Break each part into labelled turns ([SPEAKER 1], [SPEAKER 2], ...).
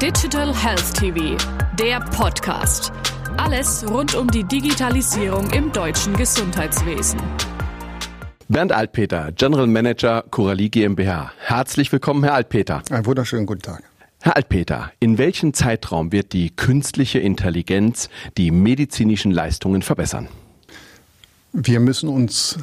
[SPEAKER 1] Digital Health TV, der Podcast. Alles rund um die Digitalisierung im deutschen Gesundheitswesen.
[SPEAKER 2] Bernd Altpeter, General Manager Coralie GmbH. Herzlich willkommen, Herr Altpeter.
[SPEAKER 3] Einen wunderschönen guten Tag.
[SPEAKER 2] Herr Altpeter, in welchem Zeitraum wird die künstliche Intelligenz die medizinischen Leistungen verbessern?
[SPEAKER 3] Wir müssen uns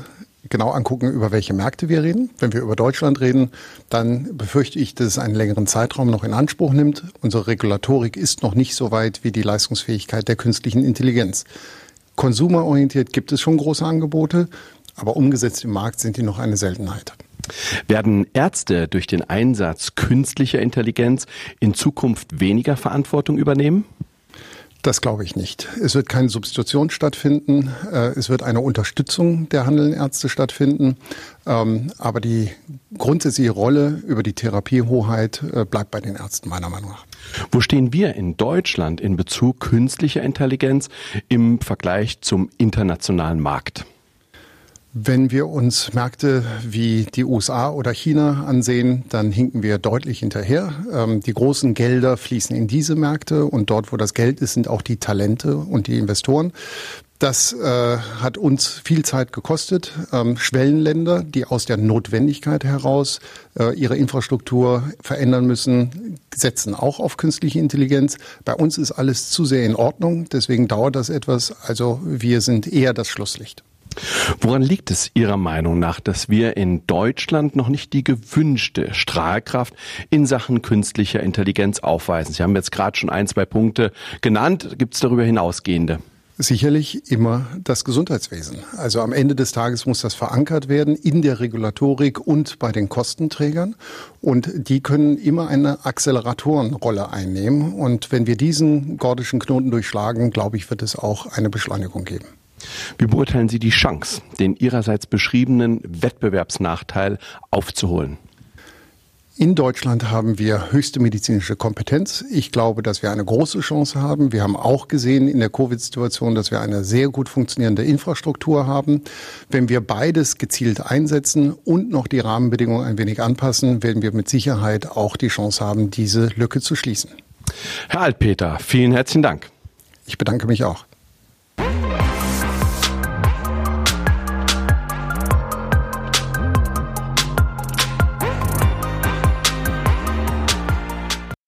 [SPEAKER 3] genau angucken, über welche Märkte wir reden. Wenn wir über Deutschland reden, dann befürchte ich, dass es einen längeren Zeitraum noch in Anspruch nimmt. Unsere Regulatorik ist noch nicht so weit wie die Leistungsfähigkeit der künstlichen Intelligenz. Konsumerorientiert gibt es schon große Angebote, aber umgesetzt im Markt sind die noch eine Seltenheit.
[SPEAKER 2] Werden Ärzte durch den Einsatz künstlicher Intelligenz in Zukunft weniger Verantwortung übernehmen?
[SPEAKER 3] Das glaube ich nicht. Es wird keine Substitution stattfinden. Äh, es wird eine Unterstützung der handelnden Ärzte stattfinden. Ähm, aber die grundsätzliche Rolle über die Therapiehoheit äh, bleibt bei den Ärzten meiner Meinung nach.
[SPEAKER 2] Wo stehen wir in Deutschland in Bezug künstlicher Intelligenz im Vergleich zum internationalen Markt?
[SPEAKER 3] Wenn wir uns Märkte wie die USA oder China ansehen, dann hinken wir deutlich hinterher. Ähm, die großen Gelder fließen in diese Märkte und dort, wo das Geld ist, sind auch die Talente und die Investoren. Das äh, hat uns viel Zeit gekostet. Ähm, Schwellenländer, die aus der Notwendigkeit heraus äh, ihre Infrastruktur verändern müssen, setzen auch auf künstliche Intelligenz. Bei uns ist alles zu sehr in Ordnung, deswegen dauert das etwas. Also wir sind eher das Schlusslicht.
[SPEAKER 2] Woran liegt es Ihrer Meinung nach, dass wir in Deutschland noch nicht die gewünschte Strahlkraft in Sachen künstlicher Intelligenz aufweisen? Sie haben jetzt gerade schon ein, zwei Punkte genannt. Gibt es darüber hinausgehende?
[SPEAKER 3] Sicherlich immer das Gesundheitswesen. Also am Ende des Tages muss das verankert werden in der Regulatorik und bei den Kostenträgern. Und die können immer eine Acceleratorenrolle einnehmen. Und wenn wir diesen gordischen Knoten durchschlagen, glaube ich, wird es auch eine Beschleunigung geben.
[SPEAKER 2] Wie beurteilen Sie die Chance, den Ihrerseits beschriebenen Wettbewerbsnachteil aufzuholen?
[SPEAKER 3] In Deutschland haben wir höchste medizinische Kompetenz. Ich glaube, dass wir eine große Chance haben. Wir haben auch gesehen in der Covid-Situation, dass wir eine sehr gut funktionierende Infrastruktur haben. Wenn wir beides gezielt einsetzen und noch die Rahmenbedingungen ein wenig anpassen, werden wir mit Sicherheit auch die Chance haben, diese Lücke zu schließen.
[SPEAKER 2] Herr Altpeter, vielen herzlichen Dank.
[SPEAKER 3] Ich bedanke mich auch.